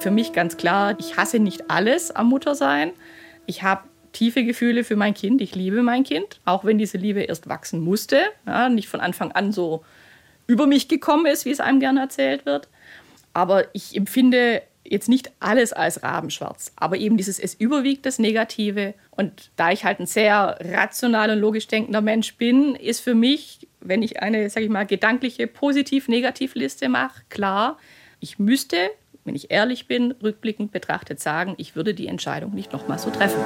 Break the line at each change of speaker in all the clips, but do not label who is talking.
Für mich ganz klar, ich hasse nicht alles am Muttersein. Ich habe tiefe Gefühle für mein Kind. Ich liebe mein Kind, auch wenn diese Liebe erst wachsen musste, ja, nicht von Anfang an so über mich gekommen ist, wie es einem gerne erzählt wird. Aber ich empfinde jetzt nicht alles als rabenschwarz, aber eben dieses es überwiegt das Negative. Und da ich halt ein sehr rational und logisch denkender Mensch bin, ist für mich, wenn ich eine, sag ich mal, gedankliche Positiv-Negativ-Liste mache, klar, ich müsste, wenn ich ehrlich bin, rückblickend betrachtet sagen, ich würde die Entscheidung nicht nochmal so treffen.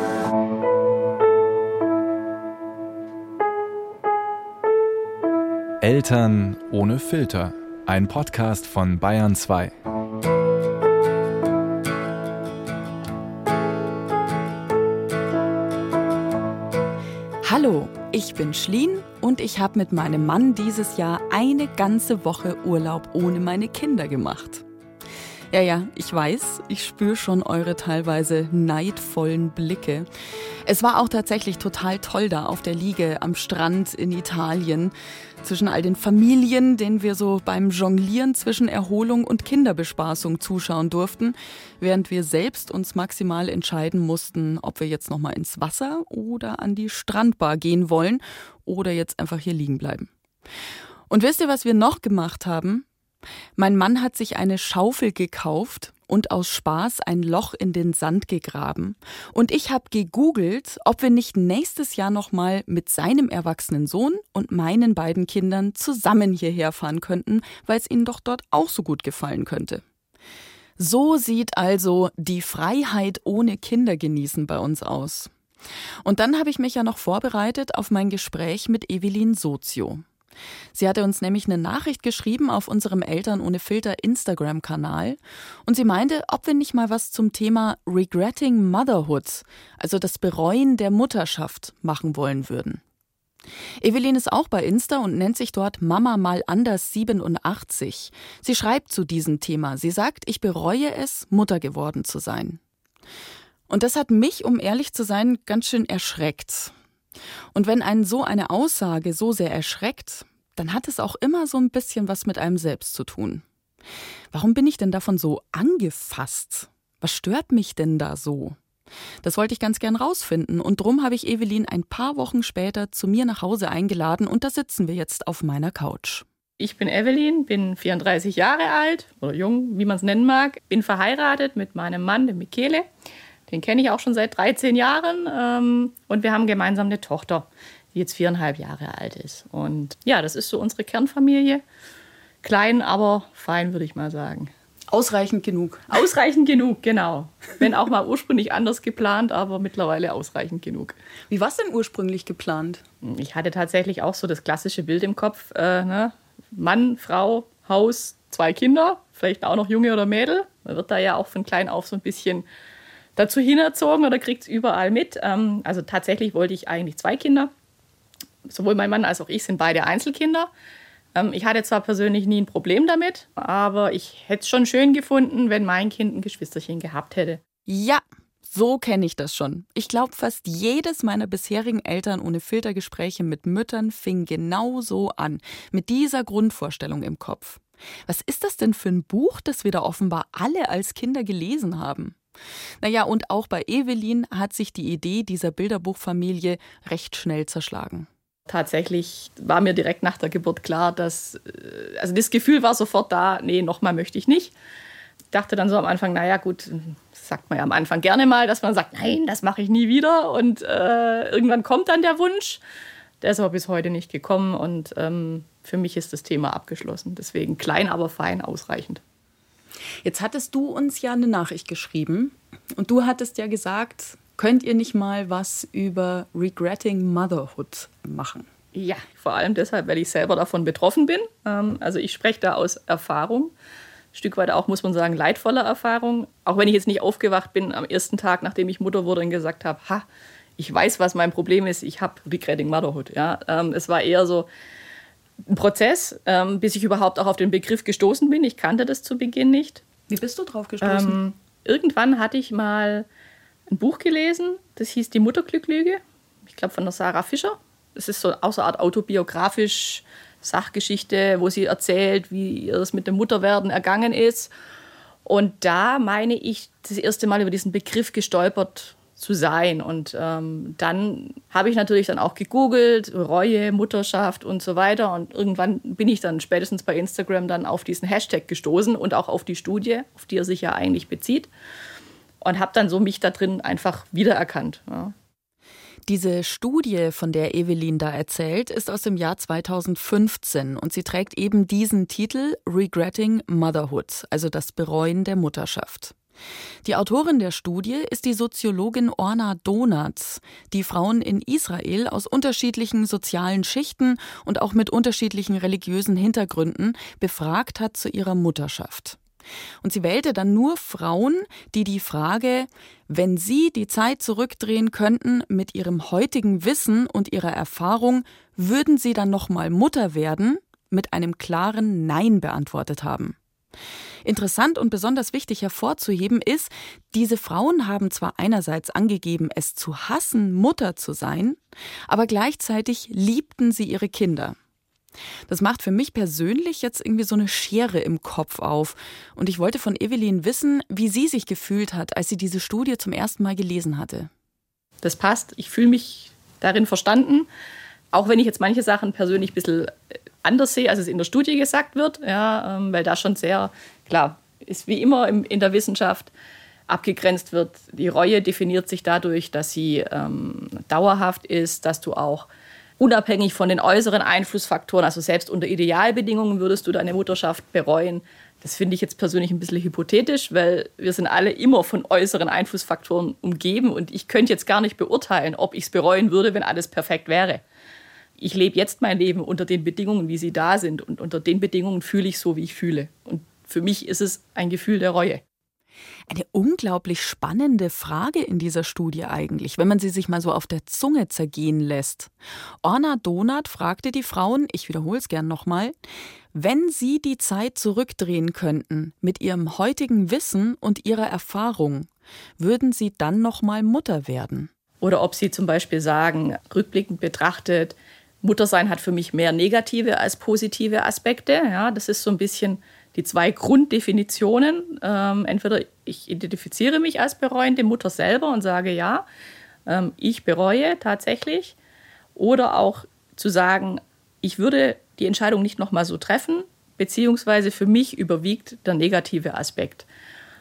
Eltern ohne Filter. Ein Podcast von Bayern 2.
Hallo, ich bin Schlien und ich habe mit meinem Mann dieses Jahr eine ganze Woche Urlaub ohne meine Kinder gemacht. Ja, ja, ich weiß, ich spüre schon eure teilweise neidvollen Blicke. Es war auch tatsächlich total toll da auf der Liege am Strand in Italien. Zwischen all den Familien, denen wir so beim Jonglieren zwischen Erholung und Kinderbespaßung zuschauen durften, während wir selbst uns maximal entscheiden mussten, ob wir jetzt nochmal ins Wasser oder an die Strandbar gehen wollen oder jetzt einfach hier liegen bleiben. Und wisst ihr, was wir noch gemacht haben? Mein Mann hat sich eine Schaufel gekauft und aus Spaß ein Loch in den Sand gegraben. Und ich habe gegoogelt, ob wir nicht nächstes Jahr nochmal mit seinem erwachsenen Sohn und meinen beiden Kindern zusammen hierher fahren könnten, weil es ihnen doch dort auch so gut gefallen könnte. So sieht also die Freiheit ohne Kinder genießen bei uns aus. Und dann habe ich mich ja noch vorbereitet auf mein Gespräch mit Evelyn Sozio. Sie hatte uns nämlich eine Nachricht geschrieben auf unserem Eltern ohne Filter Instagram-Kanal und sie meinte, ob wir nicht mal was zum Thema Regretting Motherhood, also das Bereuen der Mutterschaft, machen wollen würden. Evelyn ist auch bei Insta und nennt sich dort Mama mal anders 87. Sie schreibt zu diesem Thema. Sie sagt, ich bereue es, Mutter geworden zu sein. Und das hat mich, um ehrlich zu sein, ganz schön erschreckt. Und wenn einen so eine Aussage so sehr erschreckt, dann hat es auch immer so ein bisschen was mit einem selbst zu tun. Warum bin ich denn davon so angefasst? Was stört mich denn da so? Das wollte ich ganz gern rausfinden und drum habe ich Evelyn ein paar Wochen später zu mir nach Hause eingeladen und da sitzen wir jetzt auf meiner Couch.
Ich bin Evelyn, bin 34 Jahre alt oder jung, wie man es nennen mag, bin verheiratet mit meinem Mann, dem Michele. Den kenne ich auch schon seit 13 Jahren ähm, und wir haben gemeinsam eine Tochter, die jetzt viereinhalb Jahre alt ist. Und ja, das ist so unsere Kernfamilie. Klein, aber fein, würde ich mal sagen.
Ausreichend genug.
Ausreichend genug, genau. Wenn auch mal ursprünglich anders geplant, aber mittlerweile ausreichend genug.
Wie war es denn ursprünglich geplant?
Ich hatte tatsächlich auch so das klassische Bild im Kopf. Äh, ne? Mann, Frau, Haus, zwei Kinder, vielleicht auch noch Junge oder Mädel. Man wird da ja auch von klein auf so ein bisschen dazu hinerzogen oder kriegt es überall mit. Ähm, also tatsächlich wollte ich eigentlich zwei Kinder. Sowohl mein Mann als auch ich sind beide Einzelkinder. Ähm, ich hatte zwar persönlich nie ein Problem damit, aber ich hätte es schon schön gefunden, wenn mein Kind ein Geschwisterchen gehabt hätte.
Ja, so kenne ich das schon. Ich glaube, fast jedes meiner bisherigen Eltern ohne Filtergespräche mit Müttern fing genau so an, mit dieser Grundvorstellung im Kopf. Was ist das denn für ein Buch, das wir da offenbar alle als Kinder gelesen haben? Naja, und auch bei Evelyn hat sich die Idee dieser Bilderbuchfamilie recht schnell zerschlagen.
Tatsächlich war mir direkt nach der Geburt klar, dass, äh, also das Gefühl war sofort da, nee, nochmal möchte ich nicht. Ich dachte dann so am Anfang, naja, gut, sagt man ja am Anfang gerne mal, dass man sagt, nein, das mache ich nie wieder. Und äh, irgendwann kommt dann der Wunsch. Der ist aber bis heute nicht gekommen und ähm, für mich ist das Thema abgeschlossen. Deswegen klein, aber fein, ausreichend.
Jetzt hattest du uns ja eine Nachricht geschrieben und du hattest ja gesagt, könnt ihr nicht mal was über Regretting Motherhood machen?
Ja, vor allem deshalb, weil ich selber davon betroffen bin. Ähm, also ich spreche da aus Erfahrung. Ein Stück weit auch, muss man sagen, leidvoller Erfahrung. Auch wenn ich jetzt nicht aufgewacht bin am ersten Tag, nachdem ich Mutter wurde und gesagt habe, ha, ich weiß, was mein Problem ist, ich habe Regretting Motherhood. Ja, ähm, es war eher so, ein Prozess, ähm, bis ich überhaupt auch auf den Begriff gestoßen bin. Ich kannte das zu Beginn nicht.
Wie bist du drauf gestoßen? Ähm,
irgendwann hatte ich mal ein Buch gelesen, das hieß Die Mutterglücklüge. Ich glaube von der Sarah Fischer. Das ist so eine Art autobiografisch Sachgeschichte, wo sie erzählt, wie ihr das mit dem Mutterwerden ergangen ist. Und da meine ich das erste Mal über diesen Begriff gestolpert zu sein. Und ähm, dann habe ich natürlich dann auch gegoogelt, Reue, Mutterschaft und so weiter. Und irgendwann bin ich dann spätestens bei Instagram dann auf diesen Hashtag gestoßen und auch auf die Studie, auf die er sich ja eigentlich bezieht. Und habe dann so mich da drin einfach wiedererkannt. Ja.
Diese Studie, von der Evelyn da erzählt, ist aus dem Jahr 2015 und sie trägt eben diesen Titel Regretting Motherhood, also das Bereuen der Mutterschaft. Die Autorin der Studie ist die Soziologin Orna Donatz, die Frauen in Israel aus unterschiedlichen sozialen Schichten und auch mit unterschiedlichen religiösen Hintergründen befragt hat zu ihrer Mutterschaft. Und sie wählte dann nur Frauen, die die Frage, wenn sie die Zeit zurückdrehen könnten mit ihrem heutigen Wissen und ihrer Erfahrung, würden sie dann nochmal Mutter werden, mit einem klaren Nein beantwortet haben. Interessant und besonders wichtig hervorzuheben ist, diese Frauen haben zwar einerseits angegeben, es zu hassen, Mutter zu sein, aber gleichzeitig liebten sie ihre Kinder. Das macht für mich persönlich jetzt irgendwie so eine Schere im Kopf auf. Und ich wollte von Evelyn wissen, wie sie sich gefühlt hat, als sie diese Studie zum ersten Mal gelesen hatte.
Das passt. Ich fühle mich darin verstanden. Auch wenn ich jetzt manche Sachen persönlich ein bisschen äh, anders sehe, als es in der Studie gesagt wird, ja, ähm, weil da schon sehr, klar, ist wie immer in der Wissenschaft abgegrenzt wird. Die Reue definiert sich dadurch, dass sie ähm, dauerhaft ist, dass du auch unabhängig von den äußeren Einflussfaktoren, also selbst unter Idealbedingungen würdest du deine Mutterschaft bereuen. Das finde ich jetzt persönlich ein bisschen hypothetisch, weil wir sind alle immer von äußeren Einflussfaktoren umgeben und ich könnte jetzt gar nicht beurteilen, ob ich es bereuen würde, wenn alles perfekt wäre. Ich lebe jetzt mein Leben unter den Bedingungen, wie sie da sind und unter den Bedingungen fühle ich so, wie ich fühle. Und für mich ist es ein Gefühl der Reue.
Eine unglaublich spannende Frage in dieser Studie eigentlich, wenn man sie sich mal so auf der Zunge zergehen lässt. Orna Donat fragte die Frauen, ich wiederhole es gern nochmal, wenn sie die Zeit zurückdrehen könnten mit ihrem heutigen Wissen und ihrer Erfahrung, würden sie dann nochmal Mutter werden?
Oder ob sie zum Beispiel sagen, rückblickend betrachtet, Muttersein hat für mich mehr negative als positive Aspekte. Ja, das ist so ein bisschen die zwei Grunddefinitionen. Ähm, entweder ich identifiziere mich als bereuende Mutter selber und sage ja, ähm, ich bereue tatsächlich. Oder auch zu sagen, ich würde die Entscheidung nicht nochmal so treffen, beziehungsweise für mich überwiegt der negative Aspekt.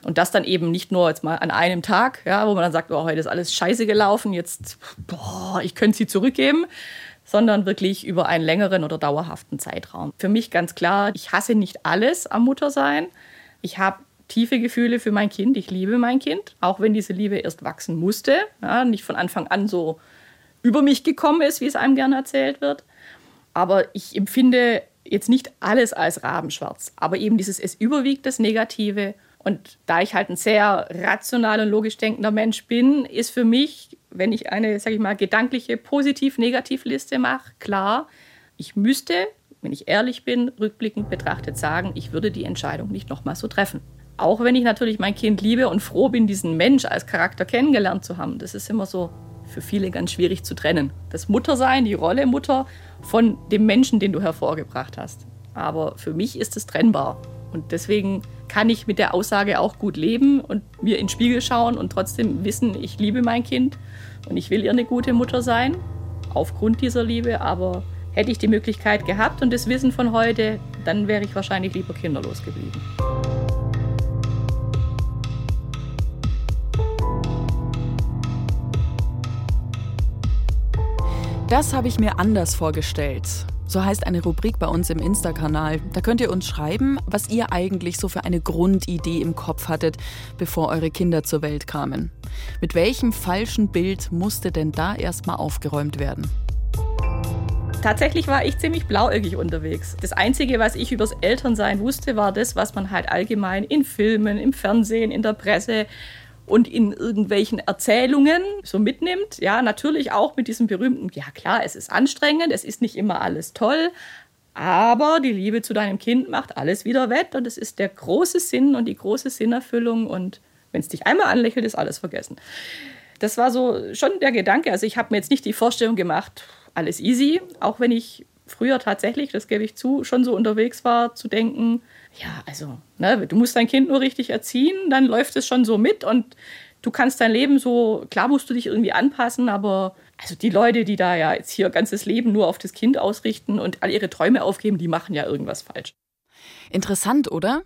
Und das dann eben nicht nur jetzt mal an einem Tag, ja, wo man dann sagt, oh, heute ist alles scheiße gelaufen, jetzt, boah, ich könnte sie zurückgeben, sondern wirklich über einen längeren oder dauerhaften Zeitraum. Für mich ganz klar, ich hasse nicht alles am Muttersein. Ich habe tiefe Gefühle für mein Kind. Ich liebe mein Kind, auch wenn diese Liebe erst wachsen musste, ja, nicht von Anfang an so über mich gekommen ist, wie es einem gerne erzählt wird. Aber ich empfinde jetzt nicht alles als rabenschwarz, aber eben dieses es überwiegt das Negative. Und da ich halt ein sehr rational und logisch denkender Mensch bin, ist für mich wenn ich eine, sage ich mal, gedankliche Positiv-Negativ-Liste mache, klar, ich müsste, wenn ich ehrlich bin, rückblickend betrachtet sagen, ich würde die Entscheidung nicht nochmal so treffen. Auch wenn ich natürlich mein Kind liebe und froh bin, diesen Mensch als Charakter kennengelernt zu haben, das ist immer so für viele ganz schwierig zu trennen. Das Muttersein, die Rolle Mutter von dem Menschen, den du hervorgebracht hast. Aber für mich ist es trennbar. Und deswegen kann ich mit der Aussage auch gut leben und mir in den Spiegel schauen und trotzdem wissen, ich liebe mein Kind und ich will ihr eine gute Mutter sein, aufgrund dieser Liebe. Aber hätte ich die Möglichkeit gehabt und das Wissen von heute, dann wäre ich wahrscheinlich lieber kinderlos geblieben.
Das habe ich mir anders vorgestellt. So heißt eine Rubrik bei uns im Insta-Kanal. Da könnt ihr uns schreiben, was ihr eigentlich so für eine Grundidee im Kopf hattet, bevor eure Kinder zur Welt kamen. Mit welchem falschen Bild musste denn da erstmal aufgeräumt werden?
Tatsächlich war ich ziemlich blauäugig unterwegs. Das Einzige, was ich übers Elternsein wusste, war das, was man halt allgemein in Filmen, im Fernsehen, in der Presse und in irgendwelchen Erzählungen so mitnimmt. Ja, natürlich auch mit diesem berühmten, ja klar, es ist anstrengend, es ist nicht immer alles toll, aber die Liebe zu deinem Kind macht alles wieder wett und es ist der große Sinn und die große Sinnerfüllung und wenn es dich einmal anlächelt, ist alles vergessen. Das war so schon der Gedanke. Also ich habe mir jetzt nicht die Vorstellung gemacht, alles easy, auch wenn ich früher tatsächlich, das gebe ich zu, schon so unterwegs war, zu denken, Ja, also, ne, du musst dein Kind nur richtig erziehen, dann läuft es schon so mit und du kannst dein Leben so, klar musst du dich irgendwie anpassen, aber also die Leute, die da ja jetzt hier ganzes Leben nur auf das Kind ausrichten und all ihre Träume aufgeben, die machen ja irgendwas falsch.
Interessant, oder?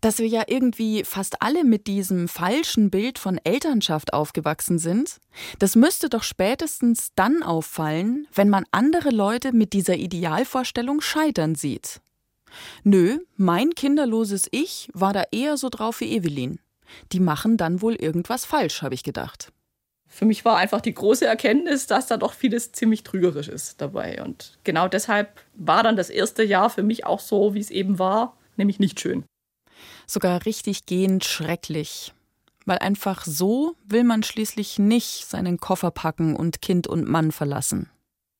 Dass wir ja irgendwie fast alle mit diesem falschen Bild von Elternschaft aufgewachsen sind, das müsste doch spätestens dann auffallen, wenn man andere Leute mit dieser Idealvorstellung scheitern sieht. Nö, mein kinderloses Ich war da eher so drauf wie Evelyn. Die machen dann wohl irgendwas falsch, habe ich gedacht.
Für mich war einfach die große Erkenntnis, dass da doch vieles ziemlich trügerisch ist dabei. Und genau deshalb war dann das erste Jahr für mich auch so, wie es eben war, nämlich nicht schön.
Sogar richtig gehend schrecklich. Weil einfach so will man schließlich nicht seinen Koffer packen und Kind und Mann verlassen.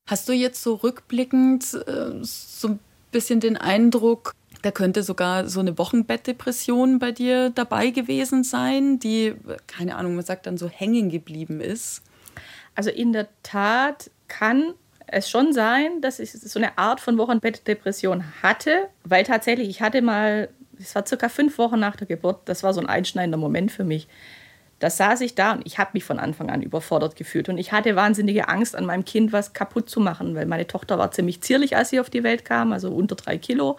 Hast du jetzt so rückblickend äh, so ein bisschen den Eindruck, da könnte sogar so eine Wochenbettdepression bei dir dabei gewesen sein, die, keine Ahnung, man sagt dann so hängen geblieben ist.
Also in der Tat kann es schon sein, dass ich so eine Art von Wochenbettdepression hatte, weil tatsächlich ich hatte mal, es war circa fünf Wochen nach der Geburt, das war so ein einschneidender Moment für mich. Da saß ich da und ich habe mich von Anfang an überfordert gefühlt und ich hatte wahnsinnige Angst, an meinem Kind was kaputt zu machen, weil meine Tochter war ziemlich zierlich, als sie auf die Welt kam, also unter drei Kilo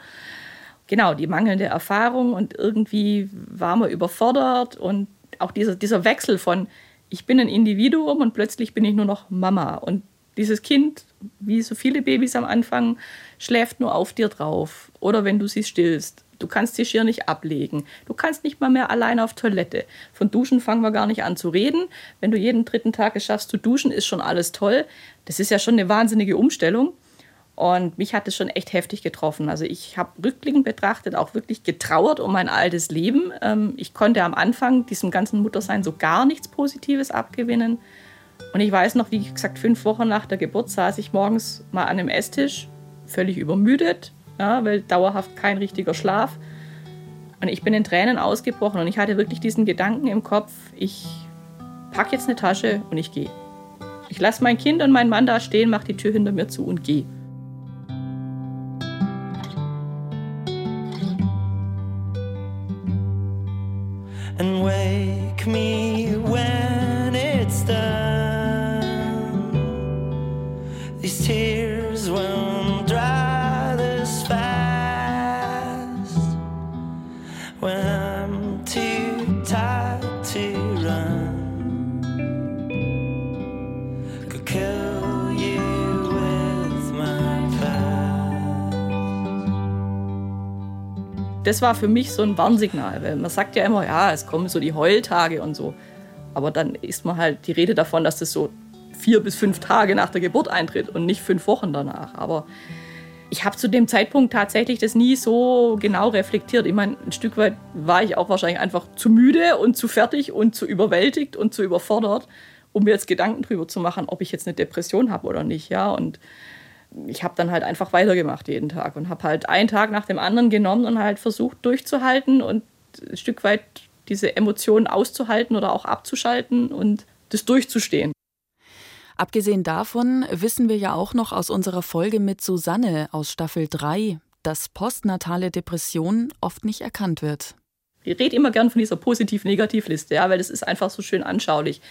genau, die mangelnde Erfahrung und irgendwie war man überfordert und auch dieser, dieser Wechsel von, ich bin ein Individuum und plötzlich bin ich nur noch Mama. Und dieses Kind, wie so viele Babys am Anfang, schläft nur auf dir drauf. Oder wenn du sie stillst. Du kannst die Schirr nicht ablegen. Du kannst nicht mal mehr alleine auf Toilette. Von Duschen fangen wir gar nicht an zu reden. Wenn du jeden dritten Tag es schaffst zu duschen, ist schon alles toll. Das ist ja schon eine wahnsinnige Umstellung. Und mich hat es schon echt heftig getroffen. Also ich habe rückblickend betrachtet auch wirklich getrauert um mein altes Leben. Ähm, ich konnte am Anfang diesem ganzen Muttersein so gar nichts Positives abgewinnen. Und ich weiß noch, wie gesagt, fünf Wochen nach der Geburt saß ich morgens mal an einem Esstisch, völlig übermüdet, ja, weil dauerhaft kein richtiger Schlaf. Und ich bin in Tränen ausgebrochen und ich hatte wirklich diesen Gedanken im Kopf, ich packe jetzt eine Tasche und ich gehe. Ich lasse mein Kind und meinen Mann da stehen, mache die Tür hinter mir zu und gehe. and wake me when it's done. Das war für mich so ein Warnsignal, weil man sagt ja immer, ja, es kommen so die Heultage und so. Aber dann ist man halt die Rede davon, dass das so vier bis fünf Tage nach der Geburt eintritt und nicht fünf Wochen danach. Aber ich habe zu dem Zeitpunkt tatsächlich das nie so genau reflektiert. Ich meine, ein Stück weit war ich auch wahrscheinlich einfach zu müde und zu fertig und zu überwältigt und zu überfordert, um mir jetzt Gedanken darüber zu machen, ob ich jetzt eine Depression habe oder nicht. Ja, und ich habe dann halt einfach weitergemacht jeden Tag und habe halt einen Tag nach dem anderen genommen und halt versucht durchzuhalten und ein Stück weit diese Emotionen auszuhalten oder auch abzuschalten und das durchzustehen.
Abgesehen davon wissen wir ja auch noch aus unserer Folge mit Susanne aus Staffel 3, dass postnatale Depression oft nicht erkannt wird.
Ich rede immer gern von dieser Positiv-Negativ-Liste, ja, weil das ist einfach so schön anschaulich.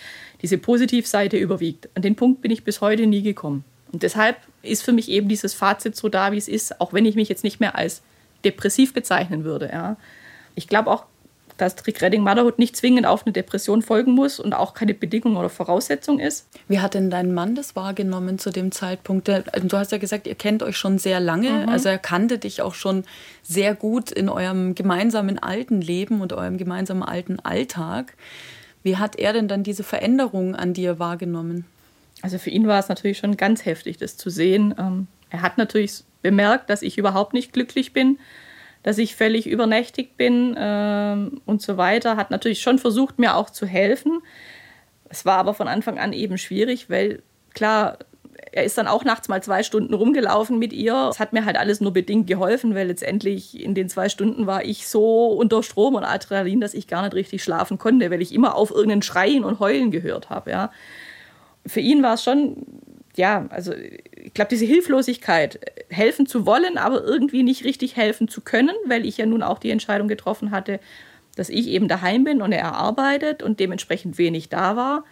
Diese Positivseite überwiegt. An den Punkt bin ich bis heute nie gekommen. Und deshalb ist für mich eben dieses Fazit so da, wie es ist, auch wenn ich mich jetzt nicht mehr als depressiv bezeichnen würde. Ja. Ich glaube auch, dass Trick Redding Motherhood nicht zwingend auf eine Depression folgen muss und auch keine Bedingung oder Voraussetzung ist.
Wie hat denn dein Mann das wahrgenommen zu dem Zeitpunkt? Also du hast ja gesagt, ihr kennt euch schon sehr lange, mhm. also er kannte dich auch schon sehr gut in eurem gemeinsamen alten Leben und eurem gemeinsamen alten Alltag. Wie hat er denn dann diese Veränderung an dir wahrgenommen?
Also für ihn war es natürlich schon ganz heftig, das zu sehen. Ähm, er hat natürlich bemerkt, dass ich überhaupt nicht glücklich bin, dass ich völlig übernächtig bin ähm, und so weiter. Hat natürlich schon versucht, mir auch zu helfen. Es war aber von Anfang an eben schwierig, weil klar, er ist dann auch nachts mal zwei Stunden rumgelaufen mit ihr. Es hat mir halt alles nur bedingt geholfen, weil letztendlich in den zwei Stunden war ich so unter Strom und Adrenalin, dass ich gar nicht richtig schlafen konnte, weil ich immer auf irgendein Schreien und Heulen gehört habe. Ja für ihn war es schon ja, also ich glaube, diese Hilflosigkeit, helfen zu wollen, aber irgendwie nicht richtig helfen zu können, weil ich ja nun auch die Entscheidung getroffen hatte, dass ich eben daheim bin und er arbeitet und dementsprechend wenig da war,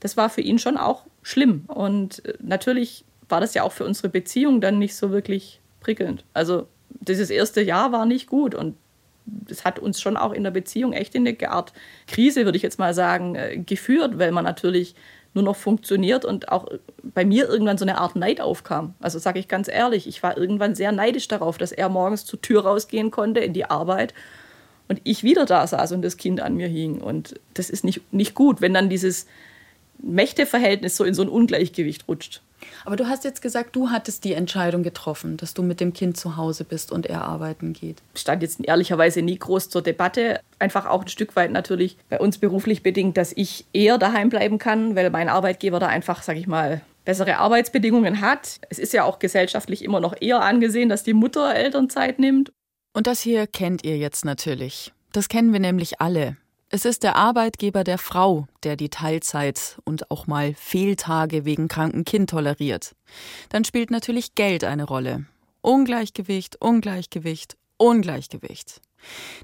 das war für ihn schon auch schlimm. Und äh, natürlich war das ja auch für unsere Beziehung dann nicht so wirklich prickelnd. Also dieses erste Jahr war nicht gut und das hat uns schon auch in der Beziehung echt in eine Art Krise, würde ich jetzt mal sagen, äh, geführt, weil man natürlich nur noch funktioniert und auch bei mir irgendwann so eine Art Neid aufkam. Also sage ich ganz ehrlich, ich war irgendwann sehr neidisch darauf, dass er morgens zur Tür rausgehen konnte in die Arbeit und ich wieder da saß und das Kind an mir hing. Und das ist nicht, nicht gut, wenn dann dieses Mächteverhältnis so in so ein Ungleichgewicht rutscht.
Aber du hast jetzt gesagt, du hattest die Entscheidung getroffen, dass du mit dem Kind zu Hause bist und er arbeiten geht.
Stand jetzt ehrlicherweise nie groß zur Debatte. Einfach auch ein Stück weit natürlich bei uns beruflich bedingt, dass ich eher daheim bleiben kann, weil mein Arbeitgeber da einfach, sag ich mal, bessere Arbeitsbedingungen hat. Es ist ja auch gesellschaftlich immer noch eher angesehen, dass die Mutter Elternzeit nimmt.
Und das hier kennt ihr jetzt natürlich. Das kennen wir nämlich alle. Es ist der Arbeitgeber der Frau, der die Teilzeit und auch mal Fehltage wegen kranken Kind toleriert. Dann spielt natürlich Geld eine Rolle. Ungleichgewicht, Ungleichgewicht, Ungleichgewicht.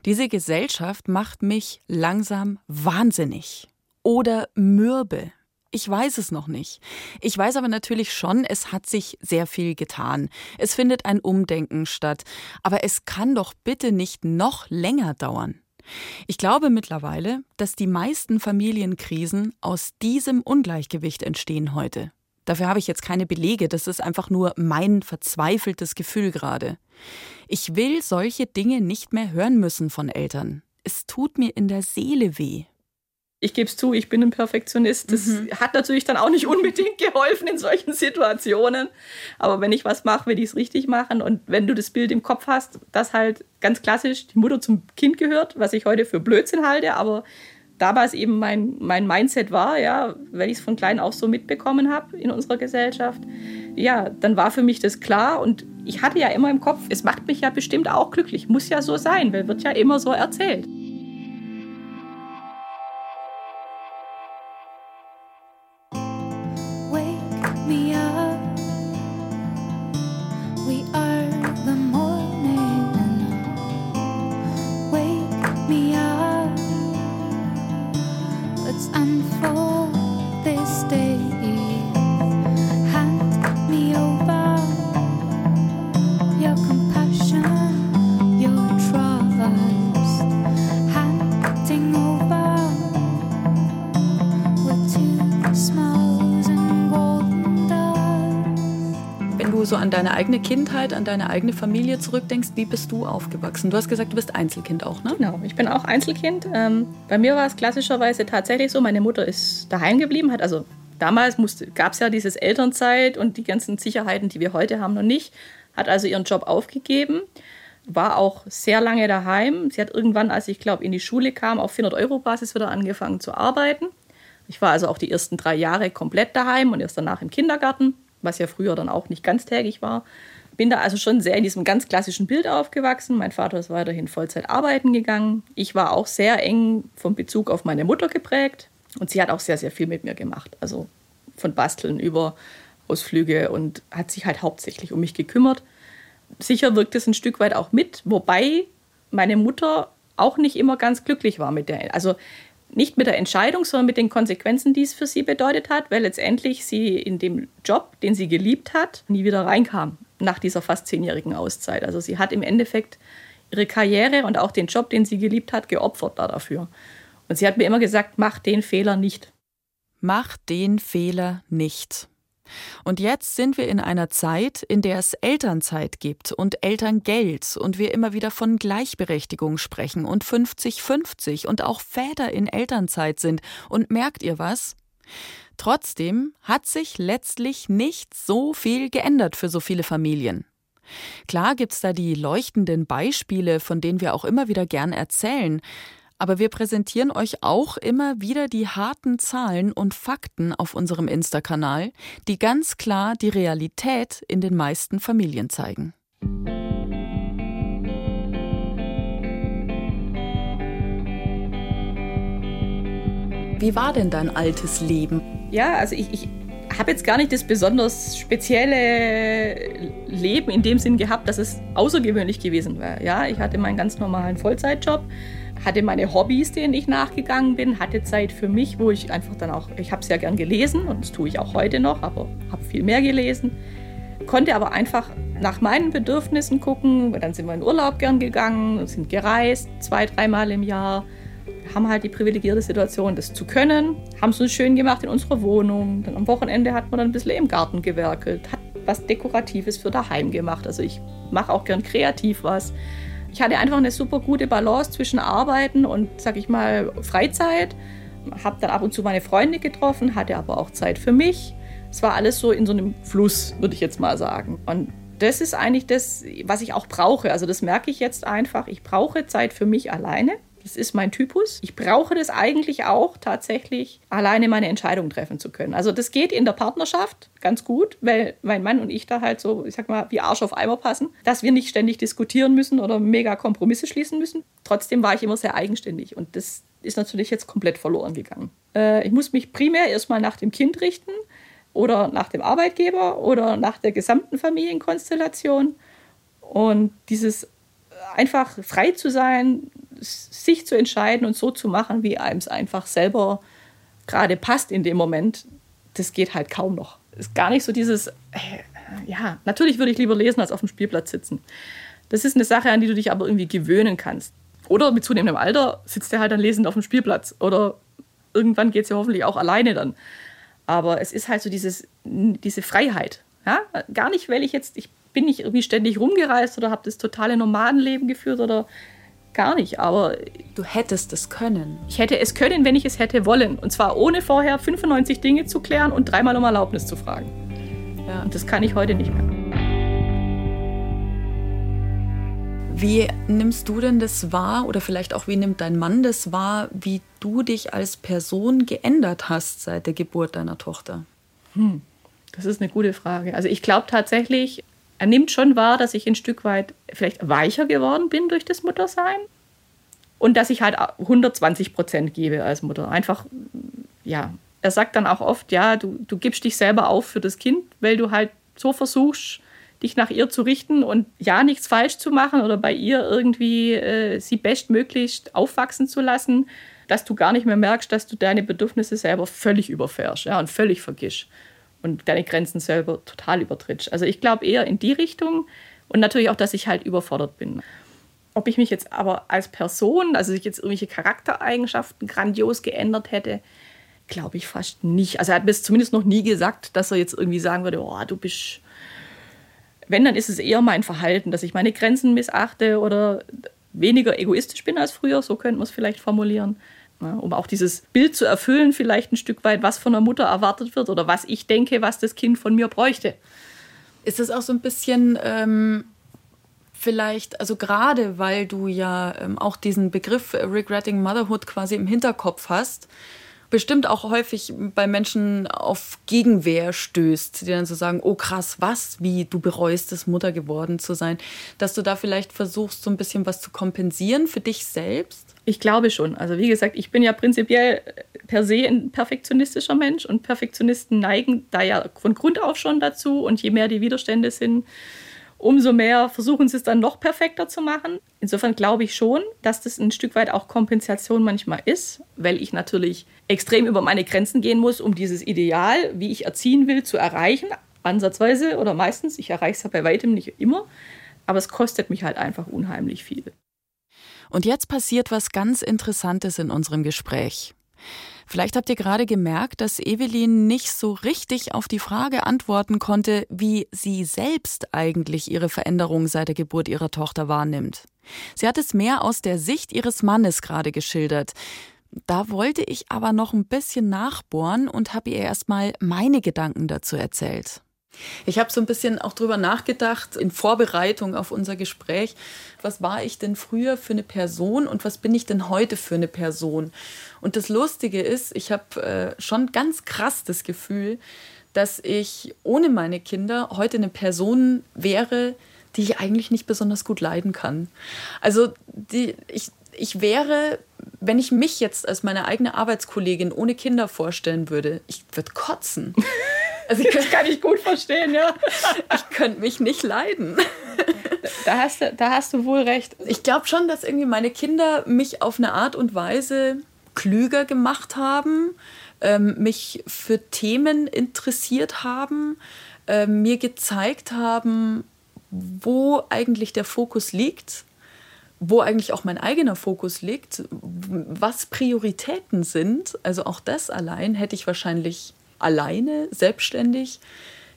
Diese Gesellschaft macht mich langsam wahnsinnig. Oder mürbe. Ich weiß es noch nicht. Ich weiß aber natürlich schon, es hat sich sehr viel getan. Es findet ein Umdenken statt. Aber es kann doch bitte nicht noch länger dauern. Ich glaube mittlerweile, dass die meisten Familienkrisen aus diesem Ungleichgewicht entstehen heute. Dafür habe ich jetzt keine Belege, das ist einfach nur mein verzweifeltes Gefühl gerade. Ich will solche Dinge nicht mehr hören müssen von Eltern. Es tut mir in der Seele weh
ich gebe es zu, ich bin ein Perfektionist. Das mhm. hat natürlich dann auch nicht unbedingt geholfen in solchen Situationen. Aber wenn ich was mache, will ich es richtig machen. Und wenn du das Bild im Kopf hast, dass halt ganz klassisch die Mutter zum Kind gehört, was ich heute für Blödsinn halte, aber damals eben mein, mein Mindset war, ja, weil ich es von klein auch so mitbekommen habe in unserer Gesellschaft, ja, dann war für mich das klar und ich hatte ja immer im Kopf, es macht mich ja bestimmt auch glücklich, muss ja so sein, weil wird ja immer so erzählt.
Eigene Kindheit, an deine eigene Familie zurückdenkst, wie bist du aufgewachsen? Du hast gesagt, du bist Einzelkind auch, ne?
Genau, ich bin auch Einzelkind. Ähm, bei mir war es klassischerweise tatsächlich so, meine Mutter ist daheim geblieben, hat also damals gab es ja dieses Elternzeit und die ganzen Sicherheiten, die wir heute haben, noch nicht, hat also ihren Job aufgegeben, war auch sehr lange daheim. Sie hat irgendwann, als ich glaube, in die Schule kam, auf 400-Euro-Basis wieder angefangen zu arbeiten. Ich war also auch die ersten drei Jahre komplett daheim und erst danach im Kindergarten was ja früher dann auch nicht ganztägig war. Bin da also schon sehr in diesem ganz klassischen Bild aufgewachsen. Mein Vater ist weiterhin Vollzeit arbeiten gegangen. Ich war auch sehr eng vom Bezug auf meine Mutter geprägt und sie hat auch sehr, sehr viel mit mir gemacht. Also von Basteln über Ausflüge und hat sich halt hauptsächlich um mich gekümmert. Sicher wirkt es ein Stück weit auch mit, wobei meine Mutter auch nicht immer ganz glücklich war mit der. Also nicht mit der Entscheidung, sondern mit den Konsequenzen, die es für sie bedeutet hat, weil letztendlich sie in dem Job, den sie geliebt hat, nie wieder reinkam nach dieser fast zehnjährigen Auszeit. Also sie hat im Endeffekt ihre Karriere und auch den Job, den sie geliebt hat, geopfert da dafür. Und sie hat mir immer gesagt, mach den Fehler nicht.
Mach den Fehler nicht. Und jetzt sind wir in einer Zeit, in der es Elternzeit gibt und Elterngeld und wir immer wieder von Gleichberechtigung sprechen und 50-50 und auch Väter in Elternzeit sind. Und merkt ihr was? Trotzdem hat sich letztlich nicht so viel geändert für so viele Familien. Klar gibt's da die leuchtenden Beispiele, von denen wir auch immer wieder gern erzählen, aber wir präsentieren euch auch immer wieder die harten Zahlen und Fakten auf unserem Insta-Kanal, die ganz klar die Realität in den meisten Familien zeigen. Wie war denn dein altes Leben?
Ja, also ich, ich habe jetzt gar nicht das besonders spezielle Leben in dem Sinn gehabt, dass es außergewöhnlich gewesen wäre. Ja, ich hatte meinen ganz normalen Vollzeitjob, hatte meine Hobbys, denen ich nachgegangen bin, hatte Zeit für mich, wo ich einfach dann auch, ich habe sehr gern gelesen und das tue ich auch heute noch, aber habe viel mehr gelesen, konnte aber einfach nach meinen Bedürfnissen gucken. Dann sind wir in Urlaub gern gegangen, sind gereist, zwei, dreimal im Jahr haben halt die privilegierte Situation, das zu können, haben es uns schön gemacht in unserer Wohnung. Dann am Wochenende hat man dann ein bisschen im Garten gewerkelt, hat was Dekoratives für daheim gemacht. Also ich mache auch gern kreativ was. Ich hatte einfach eine super gute Balance zwischen Arbeiten und, sag ich mal, Freizeit. Habe dann ab und zu meine Freunde getroffen, hatte aber auch Zeit für mich. Es war alles so in so einem Fluss, würde ich jetzt mal sagen. Und das ist eigentlich das, was ich auch brauche. Also das merke ich jetzt einfach. Ich brauche Zeit für mich alleine. Das ist mein Typus. Ich brauche das eigentlich auch tatsächlich, alleine meine Entscheidung treffen zu können. Also das geht in der Partnerschaft ganz gut, weil mein Mann und ich da halt so, ich sag mal, wie Arsch auf Eimer passen, dass wir nicht ständig diskutieren müssen oder mega Kompromisse schließen müssen. Trotzdem war ich immer sehr eigenständig und das ist natürlich jetzt komplett verloren gegangen. Äh, ich muss mich primär erstmal nach dem Kind richten oder nach dem Arbeitgeber oder nach der gesamten Familienkonstellation. Und dieses einfach frei zu sein, sich zu entscheiden und so zu machen, wie einem es einfach selber gerade passt in dem Moment, das geht halt kaum noch. Ist gar nicht so dieses, äh, ja, natürlich würde ich lieber lesen, als auf dem Spielplatz sitzen. Das ist eine Sache, an die du dich aber irgendwie gewöhnen kannst. Oder mit zunehmendem Alter sitzt er halt dann lesend auf dem Spielplatz. Oder irgendwann geht es ja hoffentlich auch alleine dann. Aber es ist halt so dieses, diese Freiheit. Ja? Gar nicht, weil ich jetzt, ich bin nicht irgendwie ständig rumgereist oder habe das totale Nomadenleben geführt oder gar nicht, aber.
Du hättest es können.
Ich hätte es können, wenn ich es hätte wollen. Und zwar ohne vorher 95 Dinge zu klären und dreimal um Erlaubnis zu fragen. Ja. Und das kann ich heute nicht mehr.
Wie nimmst du denn das wahr oder vielleicht auch wie nimmt dein Mann das wahr, wie du dich als Person geändert hast seit der Geburt deiner Tochter?
Hm, das ist eine gute Frage. Also ich glaube tatsächlich, er nimmt schon wahr, dass ich ein Stück weit vielleicht weicher geworden bin durch das Muttersein und dass ich halt 120 Prozent gebe als Mutter. Einfach, ja, er sagt dann auch oft, ja, du, du gibst dich selber auf für das Kind, weil du halt so versuchst, dich nach ihr zu richten und ja, nichts falsch zu machen oder bei ihr irgendwie äh, sie bestmöglichst aufwachsen zu lassen, dass du gar nicht mehr merkst, dass du deine Bedürfnisse selber völlig überfährst ja, und völlig vergisst und deine Grenzen selber total übertrittst. Also ich glaube eher in die Richtung und natürlich auch, dass ich halt überfordert bin. Ob ich mich jetzt aber als Person, also ich jetzt irgendwelche Charaktereigenschaften grandios geändert hätte, glaube ich fast nicht. Also er hat mir zumindest noch nie gesagt, dass er jetzt irgendwie sagen würde, oh, du bist. Wenn, dann ist es eher mein Verhalten, dass ich meine Grenzen missachte oder weniger egoistisch bin als früher, so könnte man es vielleicht formulieren. Ja, um auch dieses Bild zu erfüllen, vielleicht ein Stück weit, was von der Mutter erwartet wird oder was ich denke, was das Kind von mir bräuchte.
Ist es auch so ein bisschen ähm, vielleicht, also gerade weil du ja ähm, auch diesen Begriff Regretting Motherhood quasi im Hinterkopf hast, bestimmt auch häufig bei Menschen auf Gegenwehr stößt, die dann so sagen, oh krass, was, wie du bereust es, Mutter geworden zu sein, dass du da vielleicht versuchst, so ein bisschen was zu kompensieren für dich selbst?
Ich glaube schon. Also wie gesagt, ich bin ja prinzipiell per se ein perfektionistischer Mensch und Perfektionisten neigen da ja von Grund auf schon dazu und je mehr die Widerstände sind, umso mehr versuchen sie es dann noch perfekter zu machen. Insofern glaube ich schon, dass das ein Stück weit auch Kompensation manchmal ist, weil ich natürlich extrem über meine Grenzen gehen muss, um dieses Ideal, wie ich erziehen will, zu erreichen. Ansatzweise oder meistens. Ich erreiche es ja bei weitem nicht immer. Aber es kostet mich halt einfach unheimlich viel.
Und jetzt passiert was ganz Interessantes in unserem Gespräch. Vielleicht habt ihr gerade gemerkt, dass Evelyn nicht so richtig auf die Frage antworten konnte, wie sie selbst eigentlich ihre Veränderung seit der Geburt ihrer Tochter wahrnimmt. Sie hat es mehr aus der Sicht ihres Mannes gerade geschildert. Da wollte ich aber noch ein bisschen nachbohren und habe ihr erstmal meine Gedanken dazu erzählt. Ich habe so ein bisschen auch drüber nachgedacht in Vorbereitung auf unser Gespräch. Was war ich denn früher für eine Person und was bin ich denn heute für eine Person? Und das Lustige ist, ich habe äh, schon ganz krass das Gefühl, dass ich ohne meine Kinder heute eine Person wäre, die ich eigentlich nicht besonders gut leiden kann. Also die, ich, ich wäre, wenn ich mich jetzt als meine eigene Arbeitskollegin ohne Kinder vorstellen würde, ich würde kotzen.
Also das kann ich gut verstehen, ja.
Ich könnte mich nicht leiden.
Da hast du, da hast du wohl recht.
Ich glaube schon, dass irgendwie meine Kinder mich auf eine Art und Weise klüger gemacht haben, ähm, mich für Themen interessiert haben, äh, mir gezeigt haben, wo eigentlich der Fokus liegt, wo eigentlich auch mein eigener Fokus liegt, was Prioritäten sind. Also auch das allein hätte ich wahrscheinlich alleine, selbstständig,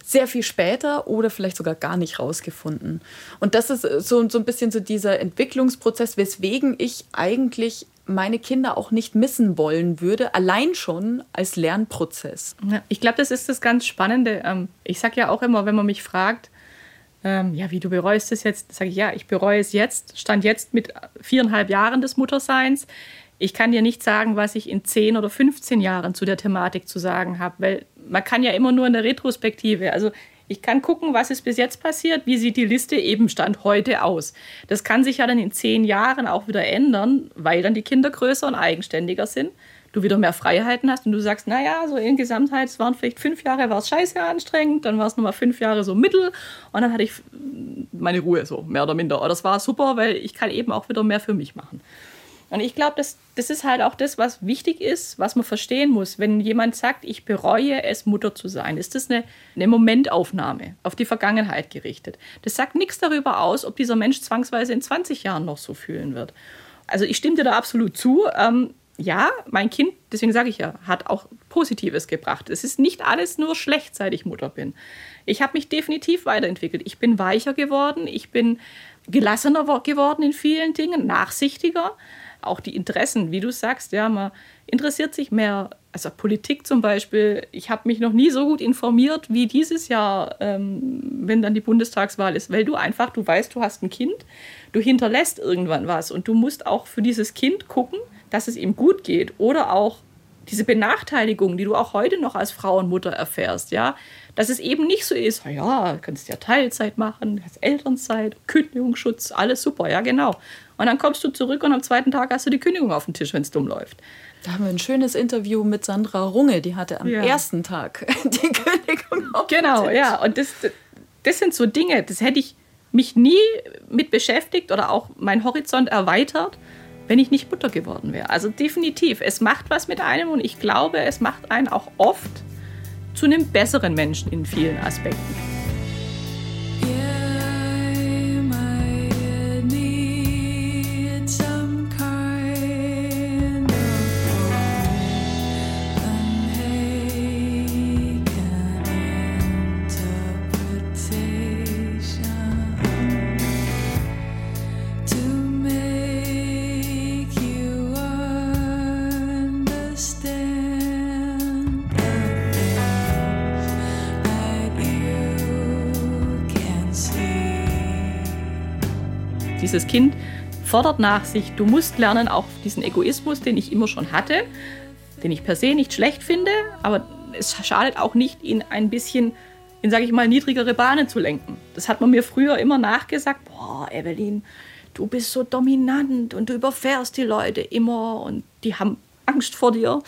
sehr viel später oder vielleicht sogar gar nicht rausgefunden. Und das ist so, so ein bisschen so dieser Entwicklungsprozess, weswegen ich eigentlich meine Kinder auch nicht missen wollen würde, allein schon als Lernprozess.
Ja, ich glaube, das ist das ganz Spannende. Ähm, ich sage ja auch immer, wenn man mich fragt, ähm, ja, wie du bereust es jetzt, sage ich, ja, ich bereue es jetzt, stand jetzt mit viereinhalb Jahren des Mutterseins. Ich kann dir nicht sagen, was ich in zehn oder 15 Jahren zu der Thematik zu sagen habe, weil man kann ja immer nur in der Retrospektive, also ich kann gucken, was ist bis jetzt passiert, wie sieht die Liste eben Stand heute aus. Das kann sich ja dann in zehn Jahren auch wieder ändern, weil dann die Kinder größer und eigenständiger sind du wieder mehr Freiheiten hast und du sagst, naja, so in Gesamtheit, es waren vielleicht fünf Jahre, war es scheiße anstrengend, dann war es nochmal fünf Jahre so mittel und dann hatte ich meine Ruhe so, mehr oder minder. Aber das war super, weil ich kann eben auch wieder mehr für mich machen. Und ich glaube, das, das ist halt auch das, was wichtig ist, was man verstehen muss. Wenn jemand sagt, ich bereue es, Mutter zu sein, ist das eine, eine Momentaufnahme auf die Vergangenheit gerichtet. Das sagt nichts darüber aus, ob dieser Mensch zwangsweise in 20 Jahren noch so fühlen wird. Also ich stimme dir da absolut zu. Ähm, ja, mein Kind, deswegen sage ich ja, hat auch Positives gebracht. Es ist nicht alles nur schlecht, seit ich Mutter bin. Ich habe mich definitiv weiterentwickelt. Ich bin weicher geworden, ich bin gelassener geworden in vielen Dingen, nachsichtiger. Auch die Interessen, wie du sagst, ja, man interessiert sich mehr. Also Politik zum Beispiel. Ich habe mich noch nie so gut informiert wie dieses Jahr, ähm, wenn dann die Bundestagswahl ist, weil du einfach, du weißt, du hast ein Kind, du hinterlässt irgendwann was und du musst auch für dieses Kind gucken, dass es ihm gut geht oder auch diese Benachteiligung, die du auch heute noch als Frau und Mutter erfährst, ja, dass es eben nicht so ist, ja, kannst ja Teilzeit machen, hast Elternzeit, Kündigungsschutz, alles super, ja, genau. Und dann kommst du zurück und am zweiten Tag hast du die Kündigung auf dem Tisch, wenn es dumm läuft.
Da haben wir ein schönes Interview mit Sandra Runge, die hatte am ja. ersten Tag die Kündigung auf
Genau, dem Tisch. ja, und das, das sind so Dinge, das hätte ich mich nie mit beschäftigt oder auch mein Horizont erweitert, wenn ich nicht Mutter geworden wäre. Also definitiv, es macht was mit einem und ich glaube, es macht einen auch oft zu einem besseren Menschen in vielen Aspekten. Dieses Kind fordert nach sich, du musst lernen, auch diesen Egoismus, den ich immer schon hatte, den ich per se nicht schlecht finde, aber es schadet auch nicht, ihn ein bisschen in, sage ich mal, niedrigere Bahnen zu lenken. Das hat man mir früher immer nachgesagt, boah, Evelyn, du bist so dominant und du überfährst die Leute immer und die haben Angst vor dir.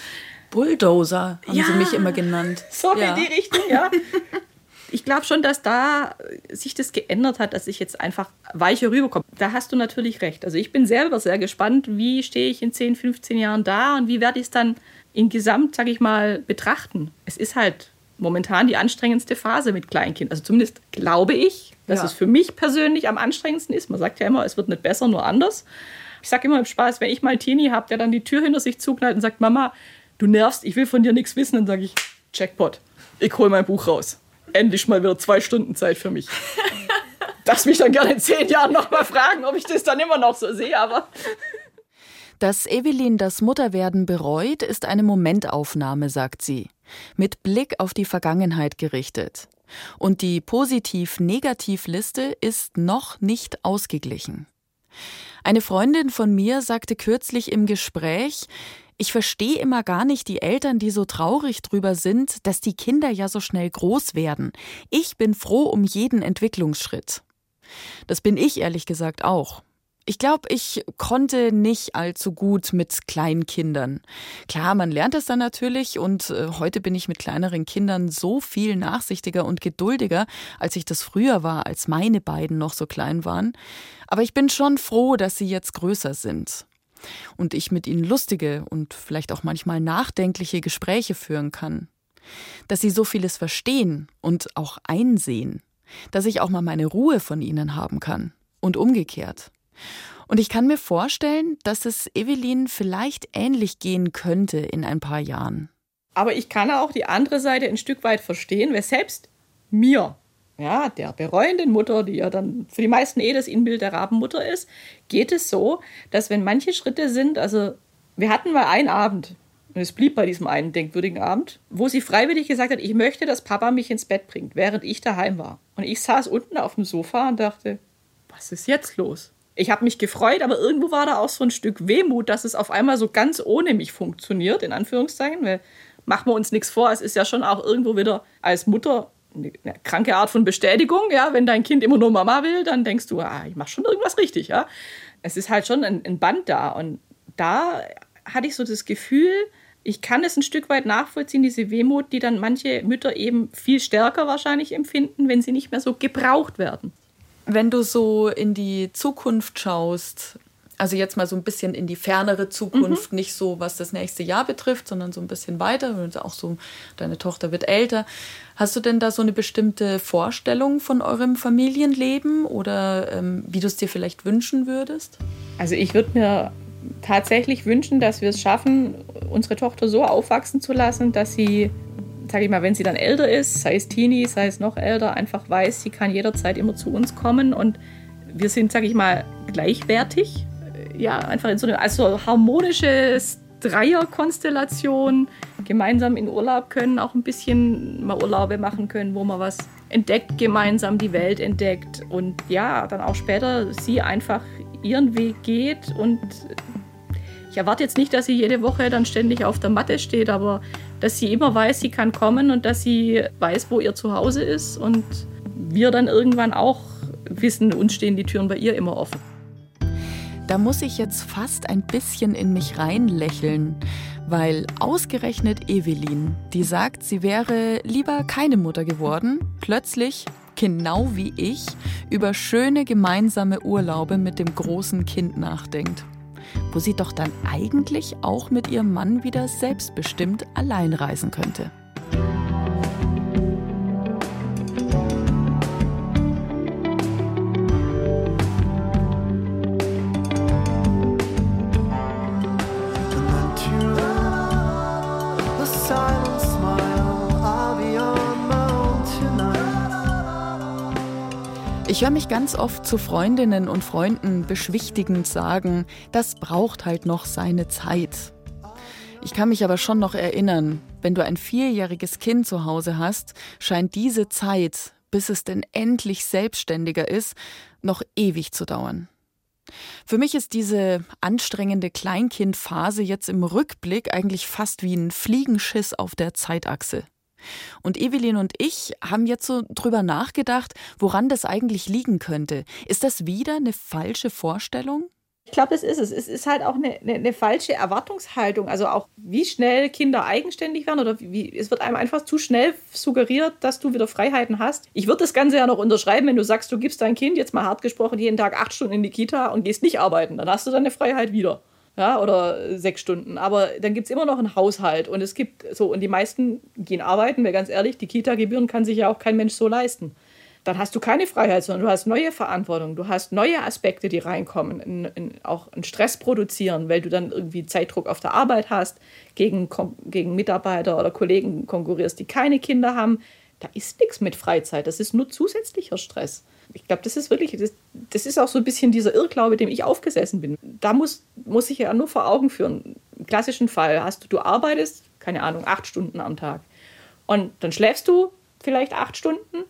Bulldozer haben ja, sie mich immer genannt.
So ja. in die Richtung, ja. ich glaube schon, dass da sich das geändert hat, dass ich jetzt einfach weicher rüberkomme. Da hast du natürlich recht. Also ich bin selber sehr gespannt, wie stehe ich in 10, 15 Jahren da und wie werde ich es dann in Gesamt, sage ich mal, betrachten. Es ist halt momentan die anstrengendste Phase mit Kleinkind. Also zumindest glaube ich, dass ja. es für mich persönlich am anstrengendsten ist. Man sagt ja immer, es wird nicht besser, nur anders. Ich sage immer im Spaß, wenn ich mal einen Teenie habe, der dann die Tür hinter sich zuknallt und sagt, Mama, du nervst, ich will von dir nichts wissen, dann sage ich, Jackpot, ich hole mein Buch raus endlich mal wieder zwei Stunden Zeit für mich. Darfst mich dann gerne in zehn Jahren nochmal fragen, ob ich das dann immer noch so sehe, aber.
Dass Evelyn das Mutterwerden bereut, ist eine Momentaufnahme, sagt sie, mit Blick auf die Vergangenheit gerichtet. Und die Positiv-Negativ-Liste ist noch nicht ausgeglichen. Eine Freundin von mir sagte kürzlich im Gespräch, ich verstehe immer gar nicht die Eltern, die so traurig drüber sind, dass die Kinder ja so schnell groß werden. Ich bin froh um jeden Entwicklungsschritt. Das bin ich ehrlich gesagt auch. Ich glaube, ich konnte nicht allzu gut mit kleinen Kindern. Klar, man lernt es dann natürlich und äh, heute bin ich mit kleineren Kindern so viel nachsichtiger und geduldiger, als ich das früher war, als meine beiden noch so klein waren. Aber ich bin schon froh, dass sie jetzt größer sind und ich mit ihnen lustige und vielleicht auch manchmal nachdenkliche Gespräche führen kann. Dass sie so vieles verstehen und auch einsehen. Dass ich auch mal meine Ruhe von ihnen haben kann. Und umgekehrt. Und ich kann mir vorstellen, dass es Evelyn vielleicht ähnlich gehen könnte in ein paar Jahren.
Aber ich kann auch die andere Seite ein Stück weit verstehen, weil selbst mir, ja, der bereuenden Mutter, die ja dann für die meisten eh das Inbild der Rabenmutter ist, geht es so, dass wenn manche Schritte sind, also wir hatten mal einen Abend, und es blieb bei diesem einen denkwürdigen Abend, wo sie freiwillig gesagt hat, ich möchte, dass Papa mich ins Bett bringt, während ich daheim war. Und ich saß unten auf dem Sofa und dachte, was ist jetzt los? Ich habe mich gefreut, aber irgendwo war da auch so ein Stück Wehmut, dass es auf einmal so ganz ohne mich funktioniert, in Anführungszeichen. Weil machen wir uns nichts vor, es ist ja schon auch irgendwo wieder als Mutter eine, kranke Art von Bestätigung. Ja, wenn dein Kind immer nur Mama will, dann denkst du, ah, ich mache schon irgendwas richtig. Ja, es ist halt schon ein, ein Band da und da hatte ich so das Gefühl, ich kann es ein Stück weit nachvollziehen, diese Wehmut, die dann manche Mütter eben viel stärker wahrscheinlich empfinden, wenn sie nicht mehr so gebraucht werden.
Wenn du so in die Zukunft schaust, also jetzt mal so ein bisschen in die fernere Zukunft, mhm. nicht so, was das nächste Jahr betrifft, sondern so ein bisschen weiter, auch so, deine Tochter wird älter. Hast du denn da so eine bestimmte Vorstellung von eurem Familienleben oder ähm, wie du es dir vielleicht wünschen würdest?
Also ich würde mir tatsächlich wünschen, dass wir es schaffen, unsere Tochter so aufwachsen zu lassen, dass sie sage ich mal, wenn sie dann älter ist, sei es Teenie, sei es noch älter, einfach weiß, sie kann jederzeit immer zu uns kommen und wir sind, sage ich mal, gleichwertig. Ja, einfach in so eine also harmonische Dreierkonstellation gemeinsam in Urlaub können, auch ein bisschen mal Urlaube machen können, wo man was entdeckt, gemeinsam die Welt entdeckt und ja, dann auch später sie einfach ihren Weg geht und ich erwarte jetzt nicht, dass sie jede Woche dann ständig auf der Matte steht, aber dass sie immer weiß, sie kann kommen und dass sie weiß, wo ihr Zuhause ist und wir dann irgendwann auch wissen, uns stehen die Türen bei ihr immer offen.
Da muss ich jetzt fast ein bisschen in mich reinlächeln, weil ausgerechnet Evelyn, die sagt, sie wäre lieber keine Mutter geworden, plötzlich, genau wie ich, über schöne gemeinsame Urlaube mit dem großen Kind nachdenkt wo sie doch dann eigentlich auch mit ihrem Mann wieder selbstbestimmt allein reisen könnte. Ich höre mich ganz oft zu Freundinnen und Freunden beschwichtigend sagen, das braucht halt noch seine Zeit. Ich kann mich aber schon noch erinnern, wenn du ein vierjähriges Kind zu Hause hast, scheint diese Zeit, bis es denn endlich selbstständiger ist, noch ewig zu dauern. Für mich ist diese anstrengende Kleinkindphase jetzt im Rückblick eigentlich fast wie ein Fliegenschiss auf der Zeitachse. Und Evelyn und ich haben jetzt so drüber nachgedacht, woran das eigentlich liegen könnte. Ist das wieder eine falsche Vorstellung?
Ich glaube, das ist es. Es ist halt auch eine, eine, eine, falsche Erwartungshaltung. Also auch, wie schnell Kinder eigenständig werden oder wie, es wird einem einfach zu schnell suggeriert, dass du wieder Freiheiten hast. Ich würde das Ganze ja noch unterschreiben, wenn du sagst, du gibst dein Kind jetzt mal hart gesprochen jeden Tag acht Stunden in die Kita und gehst nicht arbeiten. Dann hast du deine Freiheit wieder ja, oder sechs Stunden. Aber dann gibt es immer noch einen Haushalt und es gibt so, und die meisten gehen arbeiten, weil ganz ehrlich, die Kita-Gebühren kann sich ja auch kein Mensch so leisten. Dann hast du keine Freiheit, sondern du hast neue Verantwortung, du hast neue Aspekte, die reinkommen, in, in, auch einen Stress produzieren, weil du dann irgendwie Zeitdruck auf der Arbeit hast, gegen, gegen Mitarbeiter oder Kollegen konkurrierst, die keine Kinder haben. Da ist nichts mit Freizeit, das ist nur zusätzlicher Stress ich glaube, das ist wirklich, das, das, ist auch so ein bisschen dieser Irrglaube, dem ich aufgesessen bin. Da muss, muss ich ja nur vor Augen führen. Im klassischen Fall hast du, du arbeitest, keine Ahnung, acht Stunden am Tag. Und dann schläfst du vielleicht acht Stunden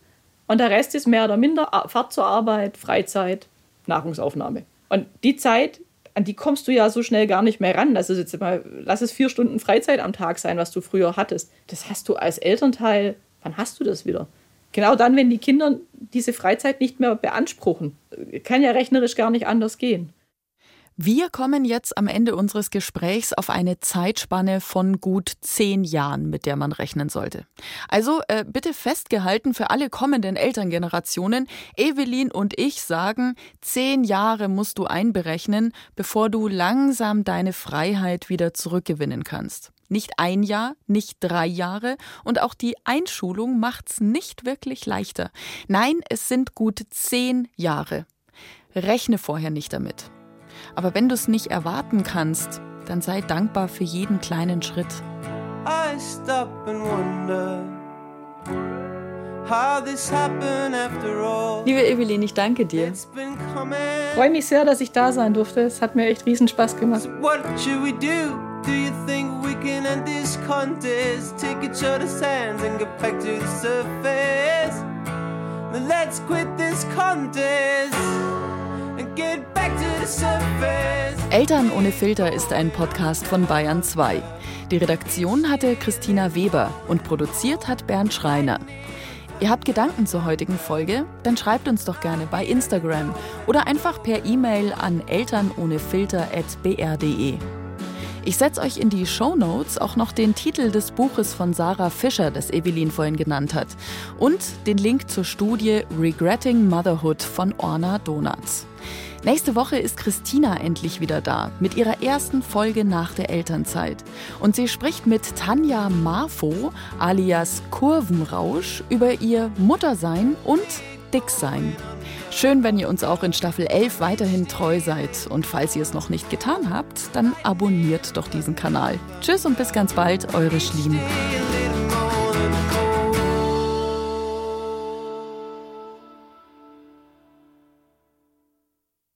und der Rest ist mehr oder minder Fahrt zur Arbeit, Freizeit, Nahrungsaufnahme. Und die Zeit, an die kommst du ja so schnell gar nicht mehr ran. Also jetzt mal, lass es vier Stunden Freizeit am Tag sein, was du früher hattest. Das hast du als Elternteil, wann hast du das wieder? Genau dann, wenn die Kinder diese Freizeit nicht mehr beanspruchen. Kann ja rechnerisch gar nicht anders gehen.
Wir kommen jetzt am Ende unseres Gesprächs auf eine Zeitspanne von gut zehn Jahren, mit der man rechnen sollte. Also äh, bitte festgehalten für alle kommenden Elterngenerationen. Evelyn und ich sagen, zehn Jahre musst du einberechnen, bevor du langsam deine Freiheit wieder zurückgewinnen kannst. Nicht ein Jahr, nicht drei Jahre und auch die Einschulung macht's nicht wirklich leichter. Nein, es sind gut zehn Jahre. Rechne vorher nicht damit. Aber wenn du es nicht erwarten kannst, dann sei dankbar für jeden kleinen Schritt. I stop and wonder Liebe Evelyn, ich danke dir. Ich
freue mich sehr, dass ich da sein durfte. Es hat mir echt riesen Spaß gemacht. Do you think we can end this contest? Take each other's hands and get back to the surface. let's quit this contest.
Eltern ohne Filter ist ein Podcast von Bayern 2. Die Redaktion hatte Christina Weber und produziert hat Bernd Schreiner. Ihr habt Gedanken zur heutigen Folge? Dann schreibt uns doch gerne bei Instagram oder einfach per E-Mail an elternohnefilter.br.de. Ich setze euch in die Show Notes auch noch den Titel des Buches von Sarah Fischer, das Evelyn vorhin genannt hat, und den Link zur Studie Regretting Motherhood von Orna Donuts. Nächste Woche ist Christina endlich wieder da mit ihrer ersten Folge nach der Elternzeit. Und sie spricht mit Tanja Marfo alias Kurvenrausch über ihr Muttersein und Dicksein. Schön, wenn ihr uns auch in Staffel 11 weiterhin treu seid. Und falls ihr es noch nicht getan habt, dann abonniert doch diesen Kanal. Tschüss und bis ganz bald, eure Schlieben.